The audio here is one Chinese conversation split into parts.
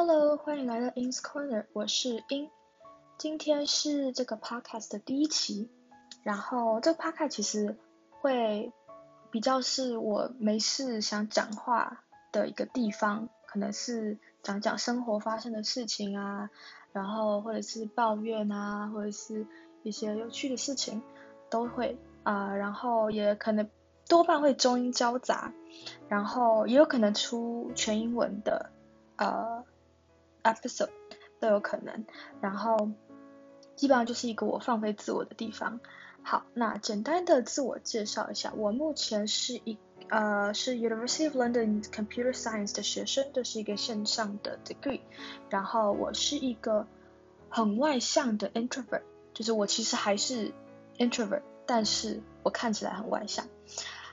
Hello，欢迎来到 In's Corner，我是 In。今天是这个 podcast 的第一期，然后这个 podcast 其实会比较是我没事想讲话的一个地方，可能是讲讲生活发生的事情啊，然后或者是抱怨啊，或者是一些有趣的事情都会啊、然后也可能多半会中英交杂，然后也有可能出全英文的呃 episode 都有可能，然后基本上就是一个我放飞自我的地方。好，那简单的自我介绍一下，我目前是一呃是 University of London Computer Science 的学生，这是一个线上的 degree，然后我是一个很外向的 introvert，就是我其实还是 introvert，但是我看起来很外向。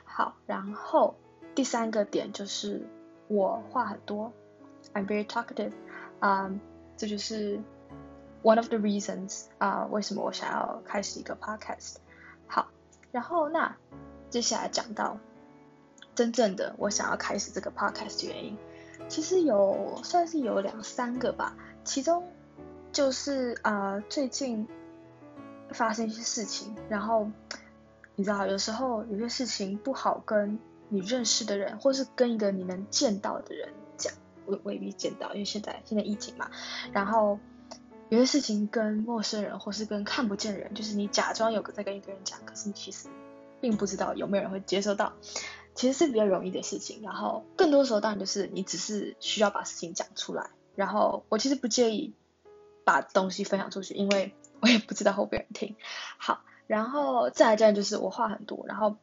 好，然后第三个点就是我话很多，I'm very talkative，啊、这就是 one of the reasons 啊、为什么我想要开始一个 podcast。好，然后那接下来讲到真正的我想要开始这个 podcast 的原因，其实有算是有两三个吧，其中就是呃最近发生一些事情，然后你知道有时候有些事情不好跟你认识的人，或是跟一个你能见到的人，未未必见到，因为现在现在疫情嘛，然后。有些事情跟陌生人或是跟看不见人，就是你假装有个在跟一个人讲，可是你其实并不知道有没有人会接收到，其实是比较容易的事情。然后更多时候当然就是你只是需要把事情讲出来。然后我其实不介意把东西分享出去，因为我也不知道会不会有人听。好，然后再来这样就是我话很多，然后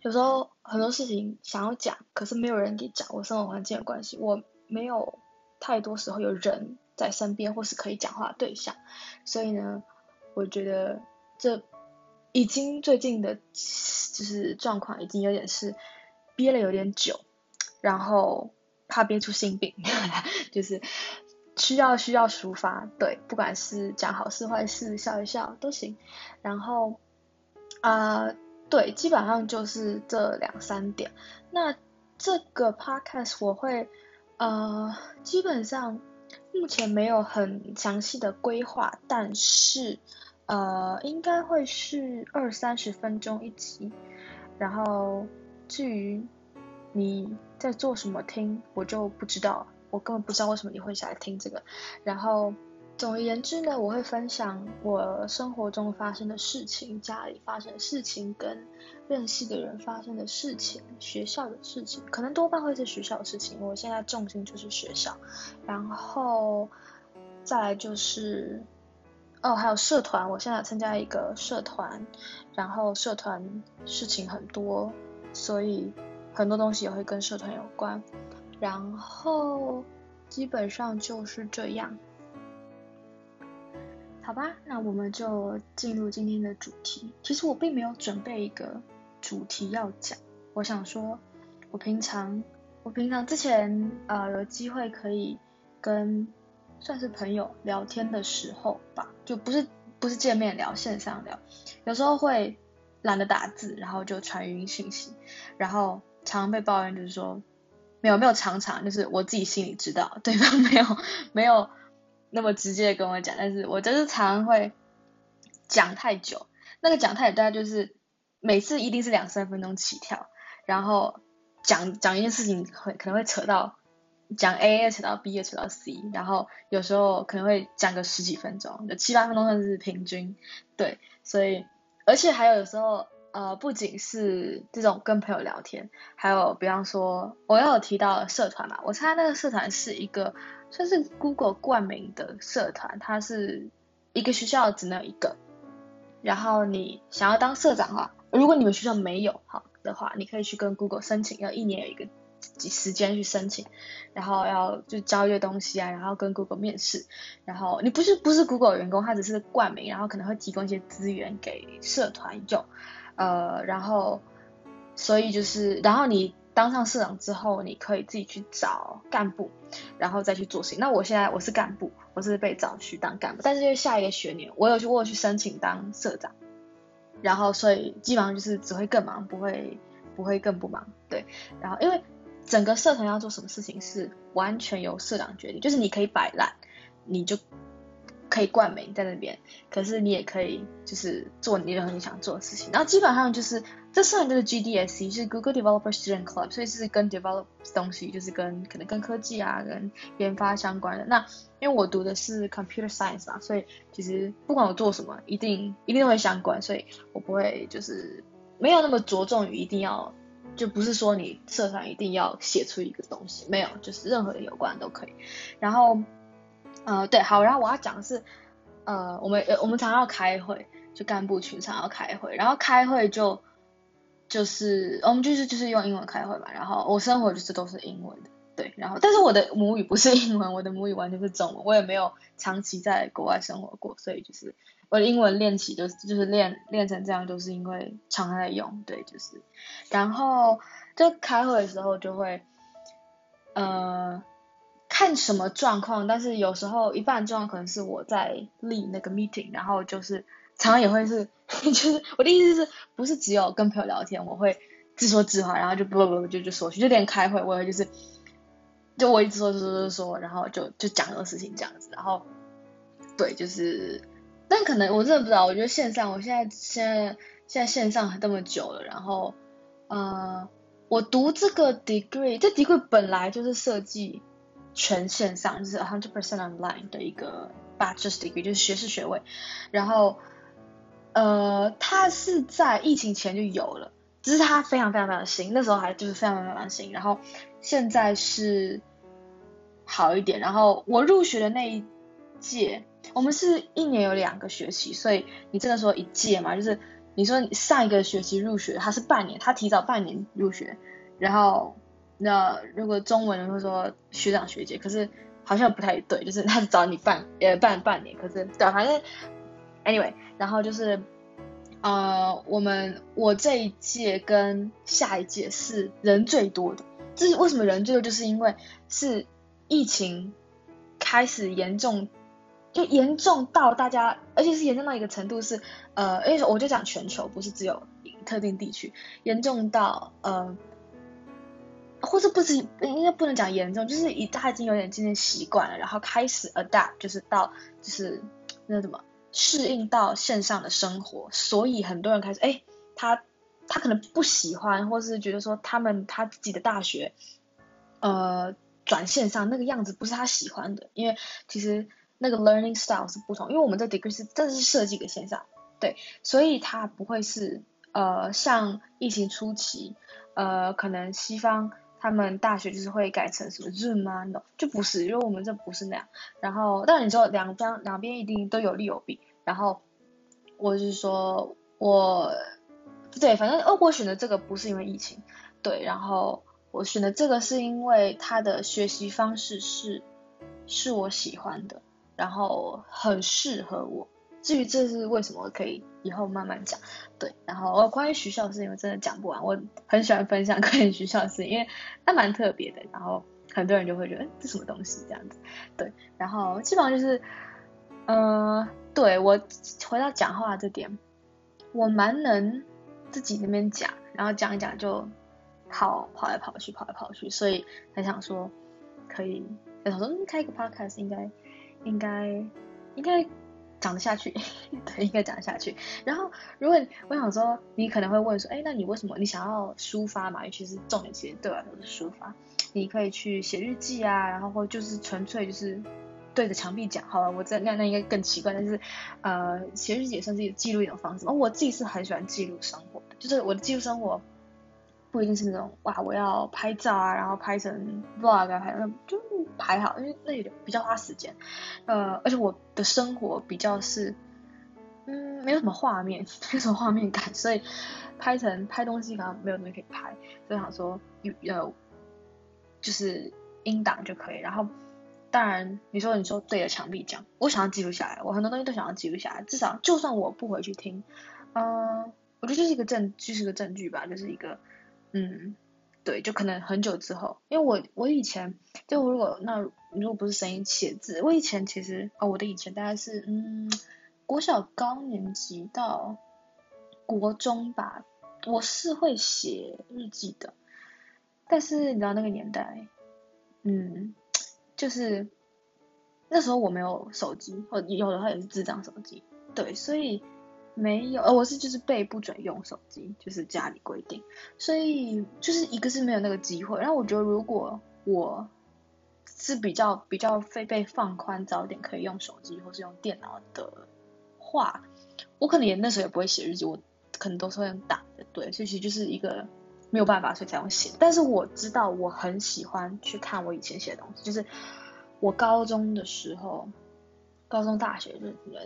有时候很多事情想要讲，可是没有人给讲。我生活环境的关系，我没有太多时候有人。在身边或是可以讲话的对象，所以呢，我觉得这已经最近的，就是状况已经有点是憋了有点久，然后怕憋出性病，就是需要需要抒发，对，不管是讲好事坏事，笑一笑都行，然后啊、呃，对，基本上就是这两三点。那这个 podcast 我会呃，基本上。目前没有很详细的规划，但是呃，应该会是二三十分钟一集。然后至于你在做什么听，我就不知道，我根本不知道为什么你会想来听这个。然后。总而言之呢，我会分享我生活中发生的事情，家里发生的事情，跟认识的人发生的事情，学校的事情，可能多半会是学校的事情。我现在重心就是学校，然后再来就是哦，还有社团，我现在参加一个社团，然后社团事情很多，所以很多东西也会跟社团有关，然后基本上就是这样。好吧，那我们就进入今天的主题。其实我并没有准备一个主题要讲。我想说，我平常我平常之前呃有机会可以跟算是朋友聊天的时候吧，就不是不是见面聊，线上聊，有时候会懒得打字，然后就传语音信息，然后常常被抱怨就是说没有没有常常，就是我自己心里知道对方没有没有。那么直接跟我讲，但是我就是常常会讲太久，那个讲太久大概就是每次一定是两三分钟起跳，然后讲讲一件事情会可能会扯到讲 A 扯到 B 扯到 C，然后有时候可能会讲个十几分钟，就七八分钟算是平均，对，所以而且还有时候呃不仅是这种跟朋友聊天，还有比方说我要有提到社团嘛，我参加那个社团是一个。算是 Google 冠名的社团，它是一个学校只能有一个。然后你想要当社长的话，如果你们学校没有好的话，你可以去跟 Google 申请，要一年有一个时间去申请，然后要就交一些东西啊，然后跟 Google 面试。然后你不是不是 Google 员工，他只是冠名，然后可能会提供一些资源给社团用。呃，然后所以就是，然后你。当上社长之后，你可以自己去找干部，然后再去做事情。那我现在我是干部，我是被找去当干部，但是因为下一个学年我有去我有去申请当社长，然后所以基本上就是只会更忙，不会不会更不忙。对，然后因为整个社团要做什么事情是完全由社长决定，就是你可以摆烂，你就。可以冠名在那边，可是你也可以就是做你任何你想做的事情。然后基本上就是这社团就是 GDSC，是 Google Developer Student Club，所以是跟 develop 东西，就是跟可能跟科技啊、跟研发相关的。那因为我读的是 Computer Science 嘛，所以其实不管我做什么，一定一定会相关，所以我不会就是没有那么着重于一定要，就不是说你社团一定要写出一个东西，没有，就是任何的有关都可以。然后。呃，对，好，然后我要讲的是，呃，我们呃我们常常要开会，就干部群常要开会，然后开会就就是我们就是就是用英文开会嘛，然后我生活就是都是英文的，对，然后但是我的母语不是英文，我的母语完全是中文，我也没有长期在国外生活过，所以就是我的英文练起就是就是练练成这样，就是因为常在用，对，就是，然后就开会的时候就会，呃。看什么状况，但是有时候一半状况可能是我在立那个 meeting，然后就是常常也会是，就是我的意思是不是只有跟朋友聊天，我会自说自话，然后就不不不就就说去，就连开会我也就是，就我一直说说说说，然后就就讲这个事情这样子，然后对就是，但可能我真的不知道，我觉得线上，我现在现在现在线上这么久了，然后呃，我读这个 degree，这 degree 本来就是设计。全线上就是 hundred percent online 的一个 bachelor's degree，就是学士学位。然后，呃，它是在疫情前就有了，只是它非常非常非常新，那时候还就是非常非常新。然后现在是好一点。然后我入学的那一届，我们是一年有两个学期，所以你真的说一届嘛，就是你说上一个学期入学，它是半年，它提早半年入学，然后。那如果中文人会说学长学姐，可是好像不太对，就是他是找你半呃半半年，可是对，反正 anyway，然后就是呃我们我这一届跟下一届是人最多的，这是为什么人最多？就是因为是疫情开始严重，就严重到大家，而且是严重到一个程度是呃，因为我就讲全球，不是只有特定地区，严重到呃。或者不是应该不能讲严重，就是已他已经有点渐渐习惯了，然后开始 adapt，就是到就是那怎么适应到线上的生活，所以很多人开始哎，他他可能不喜欢，或是觉得说他们他自己的大学呃转线上那个样子不是他喜欢的，因为其实那个 learning style 是不同，因为我们的 degree 是真的是设计给线上，对，所以他不会是呃像疫情初期呃可能西方。他们大学就是会改成什么 Zoom 啊就不是，因为我们这不是那样。然后，但你知道两边两边一定都有利有弊。然后，我是说我对，反正我选的这个不是因为疫情，对。然后我选的这个是因为他的学习方式是是我喜欢的，然后很适合我。至于这是为什么，可以以后慢慢讲。对，然后关于学校的事情，我真的讲不完。我很喜欢分享关于学校的事情，因为它蛮特别的。然后很多人就会觉得，这什么东西这样子。对，然后基本上就是，呃，对，我回到讲话这点，我蛮能自己那边讲，然后讲一讲就跑跑来跑去，跑来跑去，所以很想说可以，想说开一个 podcast 应该应该应该。讲得下去，对，应该讲得下去。然后，如果我想说，你可能会问说，哎，那你为什么你想要抒发嘛？尤其是重点，其实对我来说是抒发。你可以去写日记啊，然后或就是纯粹就是对着墙壁讲。好了，我这那那应该更奇怪，但是呃，写日记也算是记录一种方式。哦，我自己是很喜欢记录生活的，就是我的记录生活。不一定是那种哇，我要拍照啊，然后拍成 vlog 啊，拍那就拍好，因为那有点比较花时间。呃，而且我的生活比较是，嗯，没有什么画面，没有什么画面感，所以拍成拍东西好像没有东西可以拍，所以想说有呃，就是音档就可以。然后当然你说你说对着墙壁讲，我想要记录下来，我很多东西都想要记录下来，至少就算我不回去听，嗯、我觉得这是一个证，就是个证据吧，就是一个。嗯，对，就可能很久之后，因为我我以前就如果那如果不是声音写字，我以前其实哦，我的以前大概是嗯国小高年级到国中吧，我是会写日记的，但是你知道那个年代，嗯，就是那时候我没有手机，或有的话也是智障手机，对，所以没有，呃，我是就是被不准用手机，就是家里规定，所以就是一个是没有那个机会，然后我觉得如果我是比较比较非被放宽，早点可以用手机或是用电脑的话，我可能也那时候也不会写日记，我可能都是会用打的，对，所以其实就是一个。没有办法，所以才用写。但是我知道我很喜欢去看我以前写的东西，就是我高中的时候，高中、大学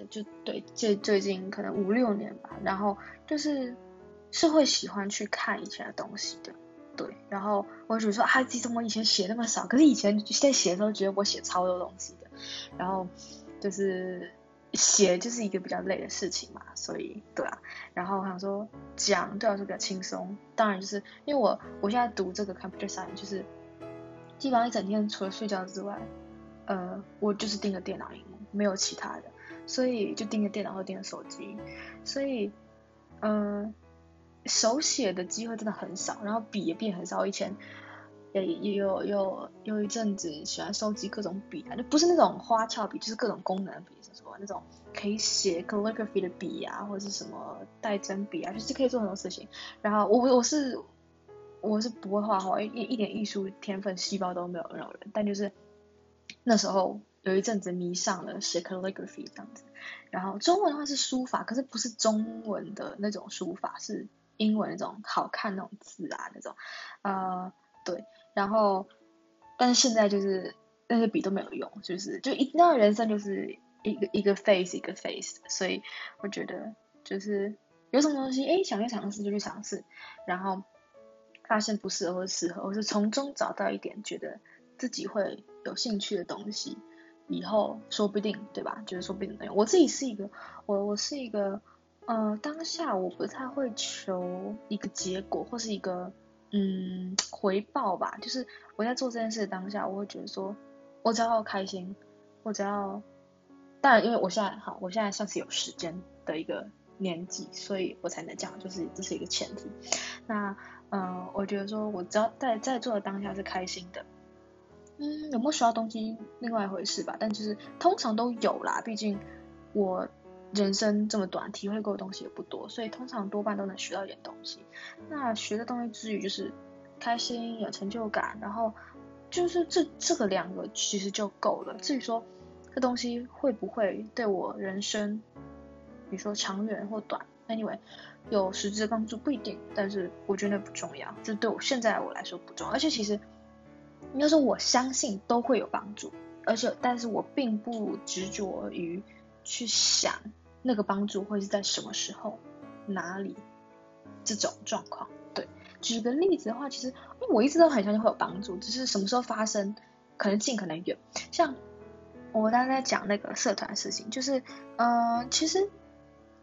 就就对，最最近可能五六年吧，然后就是是会喜欢去看以前的东西的，对。然后我就说啊，自己怎么以前写那么少？可是以前在写的时候，觉得我写超多东西的，然后就是。写就是一个比较累的事情嘛，所以对啊，然后我想说讲对我来说比较轻松，当然就是因为我我现在读这个 computer science，就是基本上一整天除了睡觉之外，呃，我就是盯着电脑荧幕，没有其他的，所以就盯着电脑或盯着手机，所以嗯、手写的机会真的很少，然后笔也变很少，以前。也也有有有一阵子喜欢收集各种笔啊，就不是那种花俏笔，就是各种功能笔，什么那种可以写 calligraphy 的笔啊，或者是什么带针笔啊，就是可以做很多事情。然后我我是我是不会画画，一一点艺术天分细胞都没有那种人，但就是那时候有一阵子迷上了写 calligraphy 这样子。然后中文的话是书法，可是不是中文的那种书法，是英文那种好看那种字啊那种，呃，对。然后，但是现在就是那些笔都没有用，就是就一那人生就是一个一个 phase 一个 phase，所以我觉得就是有什么东西哎想去尝试就去尝试，然后发现不适合或适合，我是从中找到一点觉得自己会有兴趣的东西，以后说不定对吧？就是说不定能用。我自己是一个我我是一个呃当下我不太会求一个结果或是一个。嗯，回报吧，就是我在做这件事的当下，我会觉得说，我只要开心，我只要，当然，因为我现在好，我现在算是有时间的一个年纪，所以我才能讲，就是这是一个前提。那，嗯、呃，我觉得说我只要在在做的当下是开心的，嗯，有没有学到东西，另外一回事吧。但就是通常都有啦，毕竟我。人生这么短，体会过的东西也不多，所以通常多半都能学到一点东西。那学的东西之余，就是开心、有成就感，然后就是这这个两个其实就够了。至于说这东西会不会对我人生，比如说长远或短，anyway 有实质的帮助不一定，但是我觉得不重要，就对我现在我来说不重要。而且其实应该说我相信都会有帮助，而且但是我并不执着于去想。那个帮助会是在什么时候、哪里这种状况？对，举个例子的话，其实因为我一直都很相信会有帮助，只是什么时候发生，可能近可能远。像我刚才在讲那个社团事情，就是嗯、呃，其实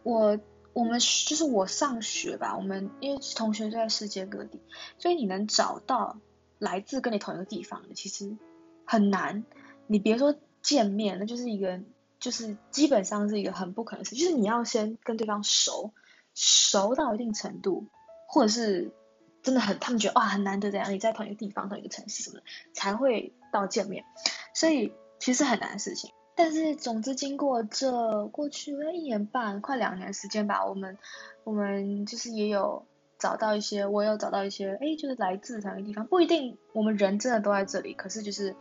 我我们就是我上学吧，我们因为同学都在世界各地，所以你能找到来自跟你同一个地方的，其实很难。你别说见面，那就是一个。就是基本上是一个很不可能的事，就是你要先跟对方熟，熟到一定程度，或者是真的很，他们觉得哇很难得这样，你在同一个地方、同一个城市什么的，才会到见面，所以其实很难的事情。但是总之经过这过去了一年半，快两年时间吧，我们我们就是也有找到一些，我有找到一些，哎，就是来自同一个地方，不一定我们人真的都在这里，可是就是。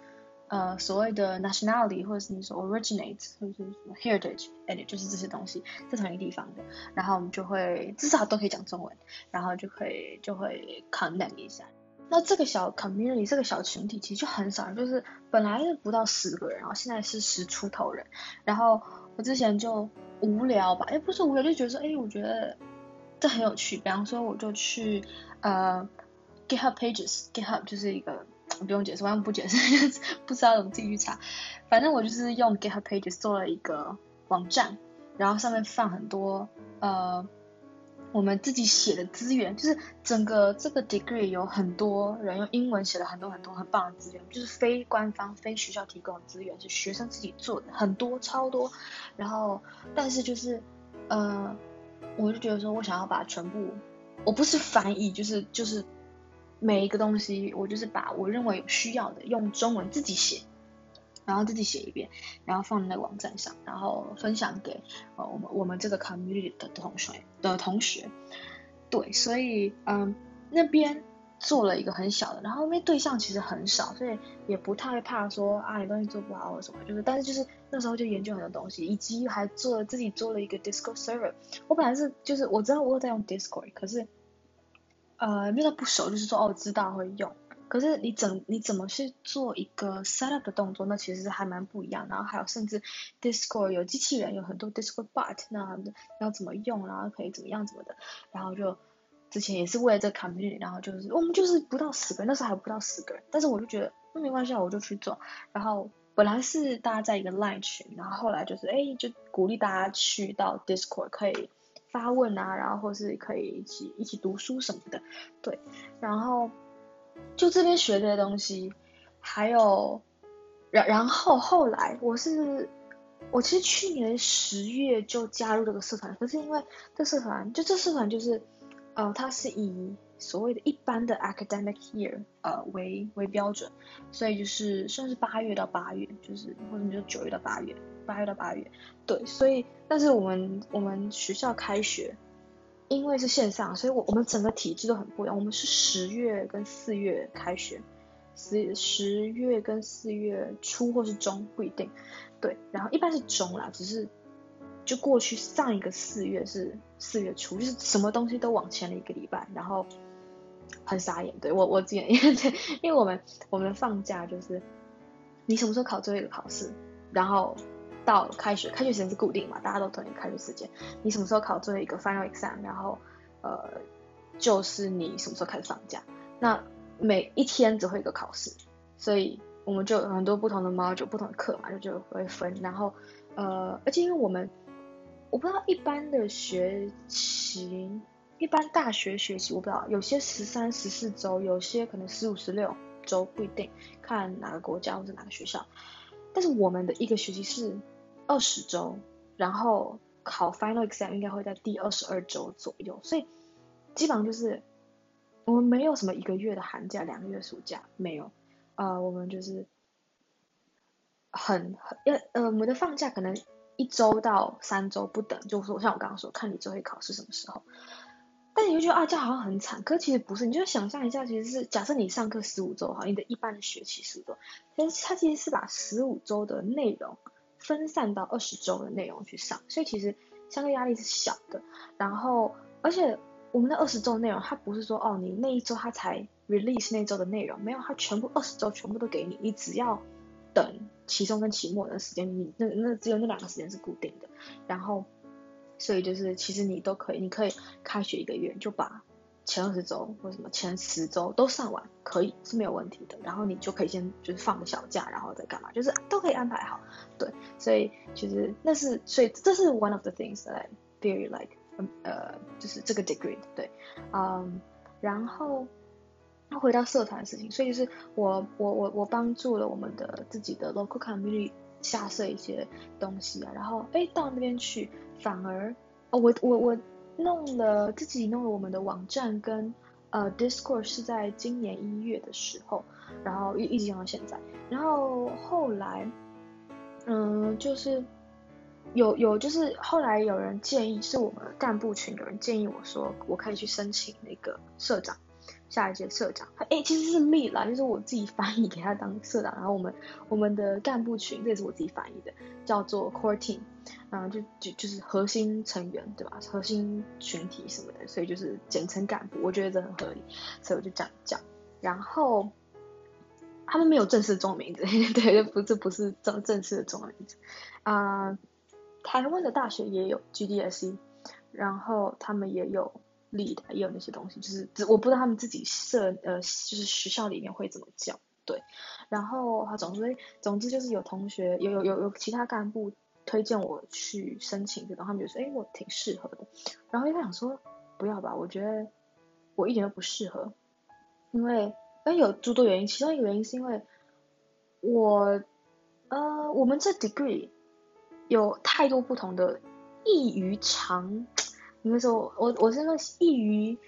呃，所谓的 nationality 或者是你说 originate 或者是什么 heritage，哎，就是这些东西在同一个地方的，然后我们就会至少都可以讲中文，然后就可以就会 connect 一下。那这个小 community 这个小群体其实就很少，就是本来是不到十个人，然后现在是十出头人。然后我之前就无聊吧，哎，不是无聊，就觉得说，哎，我觉得这很有趣。比方说，我就去呃 GitHub Pages，GitHub 就是一个。不用解释，完全不解释，不知道怎么自己去查。反正我就是用 GitHub Pages 做了一个网站，然后上面放很多呃我们自己写的资源，就是整个这个 degree 有很多人用英文写了很多很多很棒的资源，就是非官方、非学校提供的资源，是学生自己做的，很多超多。然后，但是就是呃，我就觉得说我想要把全部，我不是翻译，就是就是。每一个东西，我就是把我认为需要的用中文自己写，然后自己写一遍，然后放在那个网站上，然后分享给呃我们我们这个 community 的同学的同学。对，所以嗯那边。做了一个很小的，然后因为对象其实很少，所以也不太怕说啊你东西做不好或什么，就是但是就是那时候就研究很多东西，以及还做了自己做了一个 Discord server。我本来是就是我知道我有在用 Discord，可是呃因为不熟，就是说哦知道会用，可是你怎你怎么去做一个 setup 的动作，那其实还蛮不一样。然后还有甚至 Discord 有机器人，有很多 Discord bot，那要怎么用，然后可以怎么样怎么的，然后就。之前也是为了这个 community，然后就是我们就是不到十个人，那时候还不到十个人，但是我就觉得那没关系啊，我就去做。然后本来是大家在一个 line 群，然后后来就是哎，就鼓励大家去到 Discord 可以发问啊，然后或是可以一起一起读书什么的，对。然后就这边学这些东西，还有然然后后来我是我其实去年十月就加入这个社团，可是因为这社团就这社团就是。呃，它是以所谓的一般的 academic year 呃为为标准，所以就是算是八月到八月，就是或者就九月到八月，八月到八月，对，所以但是我们我们学校开学，因为是线上，所以我我们整个体制都很不一样，我们是十月跟四月开学，十十月跟四月初或是中不一定，对，然后一般是中啦，只是。就过去上一个四月是四月初，就是什么东西都往前了一个礼拜，然后很傻眼。对我我之前因为因为我们我们放假就是你什么时候考最后一个考试，然后到开学，开学时间是固定嘛，大家都同一个开学时间。你什么时候考最后一个 final exam，然后呃就是你什么时候开始放假。那每一天只会一个考试，所以我们就有很多不同的 module 不同的课嘛，就就会分。然后呃而且因为我们我不知道一般的学期，一般大学学期我不知道，有些十三、十四周，有些可能十五、十六周，不一定，看哪个国家或者哪个学校。但是我们的一个学期是二十周，然后考 final exam 应该会在第二十二周左右，所以基本上就是我们没有什么一个月的寒假、两个月暑假，没有，呃，我们就是很很呃呃，我们的放假可能。一周到三周不等，就是说像我刚刚说，看你最后一考试什么时候。但你会觉得啊，这好像很惨，可是其实不是。你就想象一下，其实是假设你上课十五周哈，你的一般的学期十五周，但是它其实是把十五周的内容分散到二十周的内容去上，所以其实相对压力是小的。然后，而且我们的二十周内容，它不是说哦，你那一周它才 release 那周的内容，没有，它全部二十周全部都给你，你只要。等期中跟期末的时间，你那那只有那两个时间是固定的，然后，所以就是其实你都可以，你可以开学一个月就把前二十周或什么前十周都上完，可以是没有问题的。然后你就可以先就是放个小假，然后再干嘛，就是都可以安排好。对，所以其实那是所以这是 one of the things that I very like，呃，就是这个 degree 对，嗯，然后。他回到社团的事情，所以就是我我我我帮助了我们的自己的 local community 下设一些东西啊，然后哎到那边去反而哦我我我弄了自己弄了我们的网站跟呃 Discord 是在今年一月的时候，然后一一直用到现在，然后后来嗯就是有有就是后来有人建议是我们干部群有人建议我说我可以去申请那个社长。下一届社长，哎、其实是 lead 啦，就是我自己翻译给他当社长，然后我们我们的干部群，这也是我自己翻译的，叫做 core team，然后就就就是核心成员，对吧？核心群体什么的，所以就是简称干部，我觉得这很合理，所以我就这样讲。然后他们没有正式中文名字，对，不，这不是正正式的中文名字啊、台湾的大学也有 GDSE，然后他们也有。Lead 也有那些东西，就是我不知道他们自己设呃，就是学校里面会怎么叫，对。然后他总之总之就是有同学有有有有其他干部推荐我去申请这种，他们就说哎我挺适合的。然后一开始想说不要吧，我觉得我一点都不适合，因为哎有诸多原因，其中一个原因是因为我呃我们这 degree 有太多不同的异于常。你们说我我我是那异于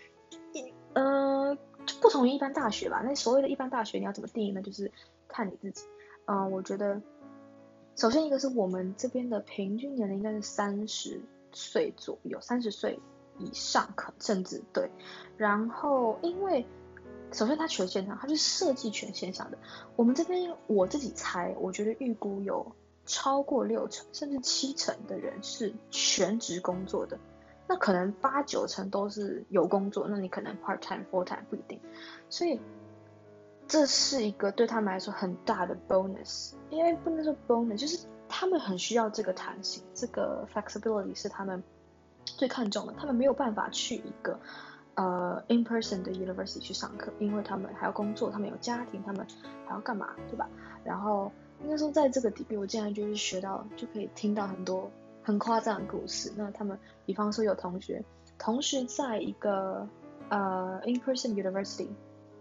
一呃不同于一般大学吧？那所谓的一般大学你要怎么定义呢？就是看你自己。嗯、我觉得首先一个是我们这边的平均年龄应该是三十岁左右，三十岁以上可甚至对。然后因为首先它全线上，它是设计全线上的。我们这边我自己猜，我觉得预估有超过六成甚至七成的人是全职工作的。那可能八九成都是有工作，那你可能 part time full time 不一定。所以这是一个对他们来说很大的 bonus，因为不能说 bonus，就是他们很需要这个弹性，这个 flexibility 是他们最看重的。他们没有办法去一个呃 in person 的 university 去上课，因为他们还要工作，他们有家庭，他们还要干嘛，对吧？然后应该说在这个 degree 我竟然就是学到，就可以听到很多很夸张的故事。那他们，比方说有同学同时在一个呃 in person university。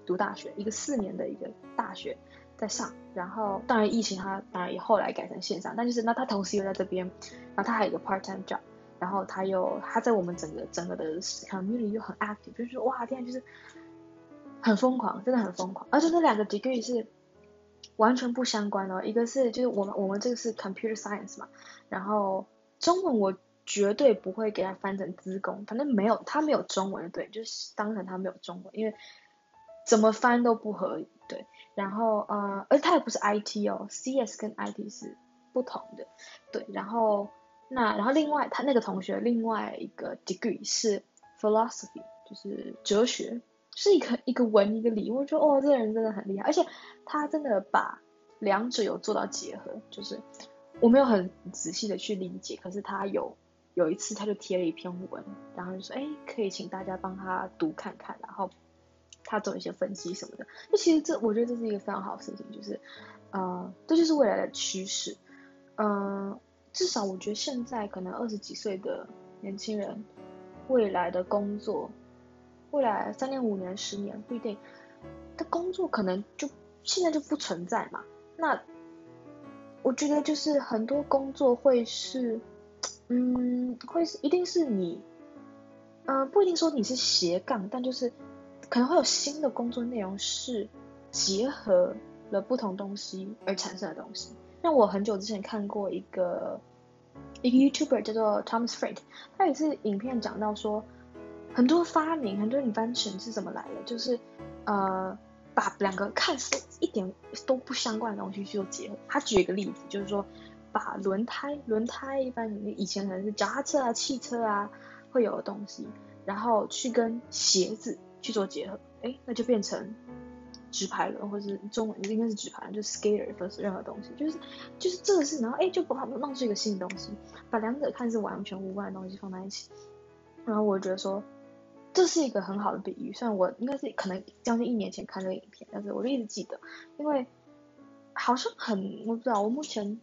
读大学，一个四年的一个大学在上，然后当然疫情他当然也后来改成线上，但就是那他同时又在这边，然后他还有一个 part time job，然后他又他在我们整个整个的 community 又很 active，就是说哇天就是很疯狂，真的很疯狂，而且那两个 degree 是完全不相关的，一个是就是我们我们这个是 computer science 嘛，然后中文我绝对不会给他翻成资工，反正没有他没有中文对，就是当成他没有中文，因为。怎么翻都不合理，对，然后呃，而且它也不是 IT 哦，CS 跟 IT 是不同的，对，然后那然后另外他那个同学另外一个 degree 是 philosophy，就是哲学，是一个一个文一个理，我觉得哦，这个人真的很厉害，而且他真的把两者有做到结合，就是我没有很仔细的去理解，可是他有有一次他就贴了一篇文，然后就说哎，可以请大家帮他读看看，然后。他做一些分析什么的，那其实这我觉得这是一个非常好的事情，就是，呃，这就是未来的趋势，嗯、至少我觉得现在可能二十几岁的年轻人，未来的工作，未来三年、五年、十年不一定，的工作可能就现在就不存在嘛。那我觉得就是很多工作会是，嗯，会是一定是你，呃，不一定说你是斜杠，但就是。可能会有新的工作内容是结合了不同东西而产生的东西。那我很久之前看过一个一个 YouTuber 叫做 Thomas Friend，他也是影片讲到说，很多发明，很多 invention 是怎么来的，就是呃把两个看似一点都不相关的东西去做结合。他举一个例子，就是说把轮胎，轮胎一般以前可能是脚踏车啊、汽车啊会有的东西，然后去跟鞋子。去做结合，哎，那就变成直排轮，或者是中文应该是直排轮，就是 skater 或是任何东西，就是就是这个是，然后哎，就不好弄出一个新的东西，把两者看似完全无关的东西放在一起，然后我觉得说这是一个很好的比喻，虽然我应该是可能将近一年前看这个影片，但是我就一直记得，因为好像很我不知道，我目前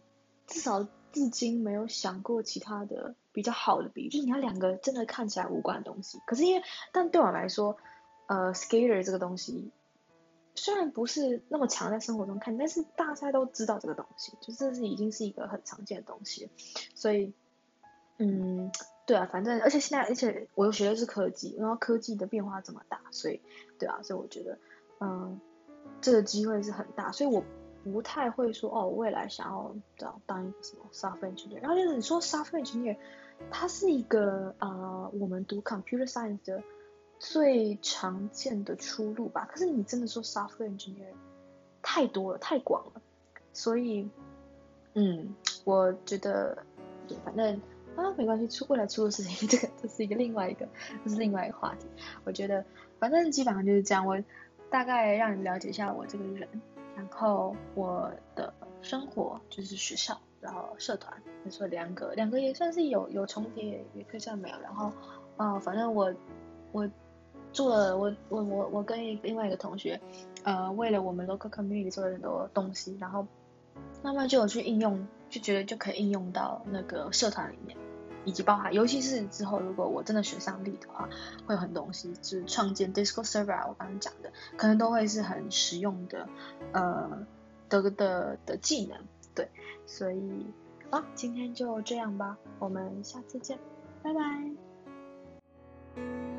至少至今没有想过其他的比较好的比喻，就是你看两个真的看起来无关的东西，可是因为但对我来说。呃，skater 这个东西虽然不是那么常在生活中看，但是大家都知道这个东西，就这是已经是一个很常见的东西。所以，嗯，对啊，反正而且现在，而且我又学的是科技，然后科技的变化这么大，所以，对啊，所以我觉得，嗯，这个机会是很大，所以我不太会说哦，未来想要找当一个什么 software engineer。然后就是你说 software engineer，它是一个呃，我们读 computer science 的。最常见的出路吧，可是你真的说 software engineer 太多了，太广了，所以，嗯，我觉得，对，反正啊，没关系，出未来出的事情，这个这是一个另外一个，这是另外一个话题。我觉得，反正基本上就是这样。我大概让你了解一下我这个人，然后我的生活就是学校，然后社团，你说两个，两个也算是有有重叠，也可以算没有。然后，啊、呃，反正我我。做了我我我我跟另外一个同学，呃，为了我们 local community 做了很多东西，然后慢慢就有去应用，就觉得就可以应用到那个社团里面，以及包含，尤其是之后如果我真的学上力的话，会有很多东西，就是创建 Discord server，我刚刚讲的，可能都会是很实用的，呃，的的的技能，对，所以啊，今天就这样吧，我们下次见，拜拜。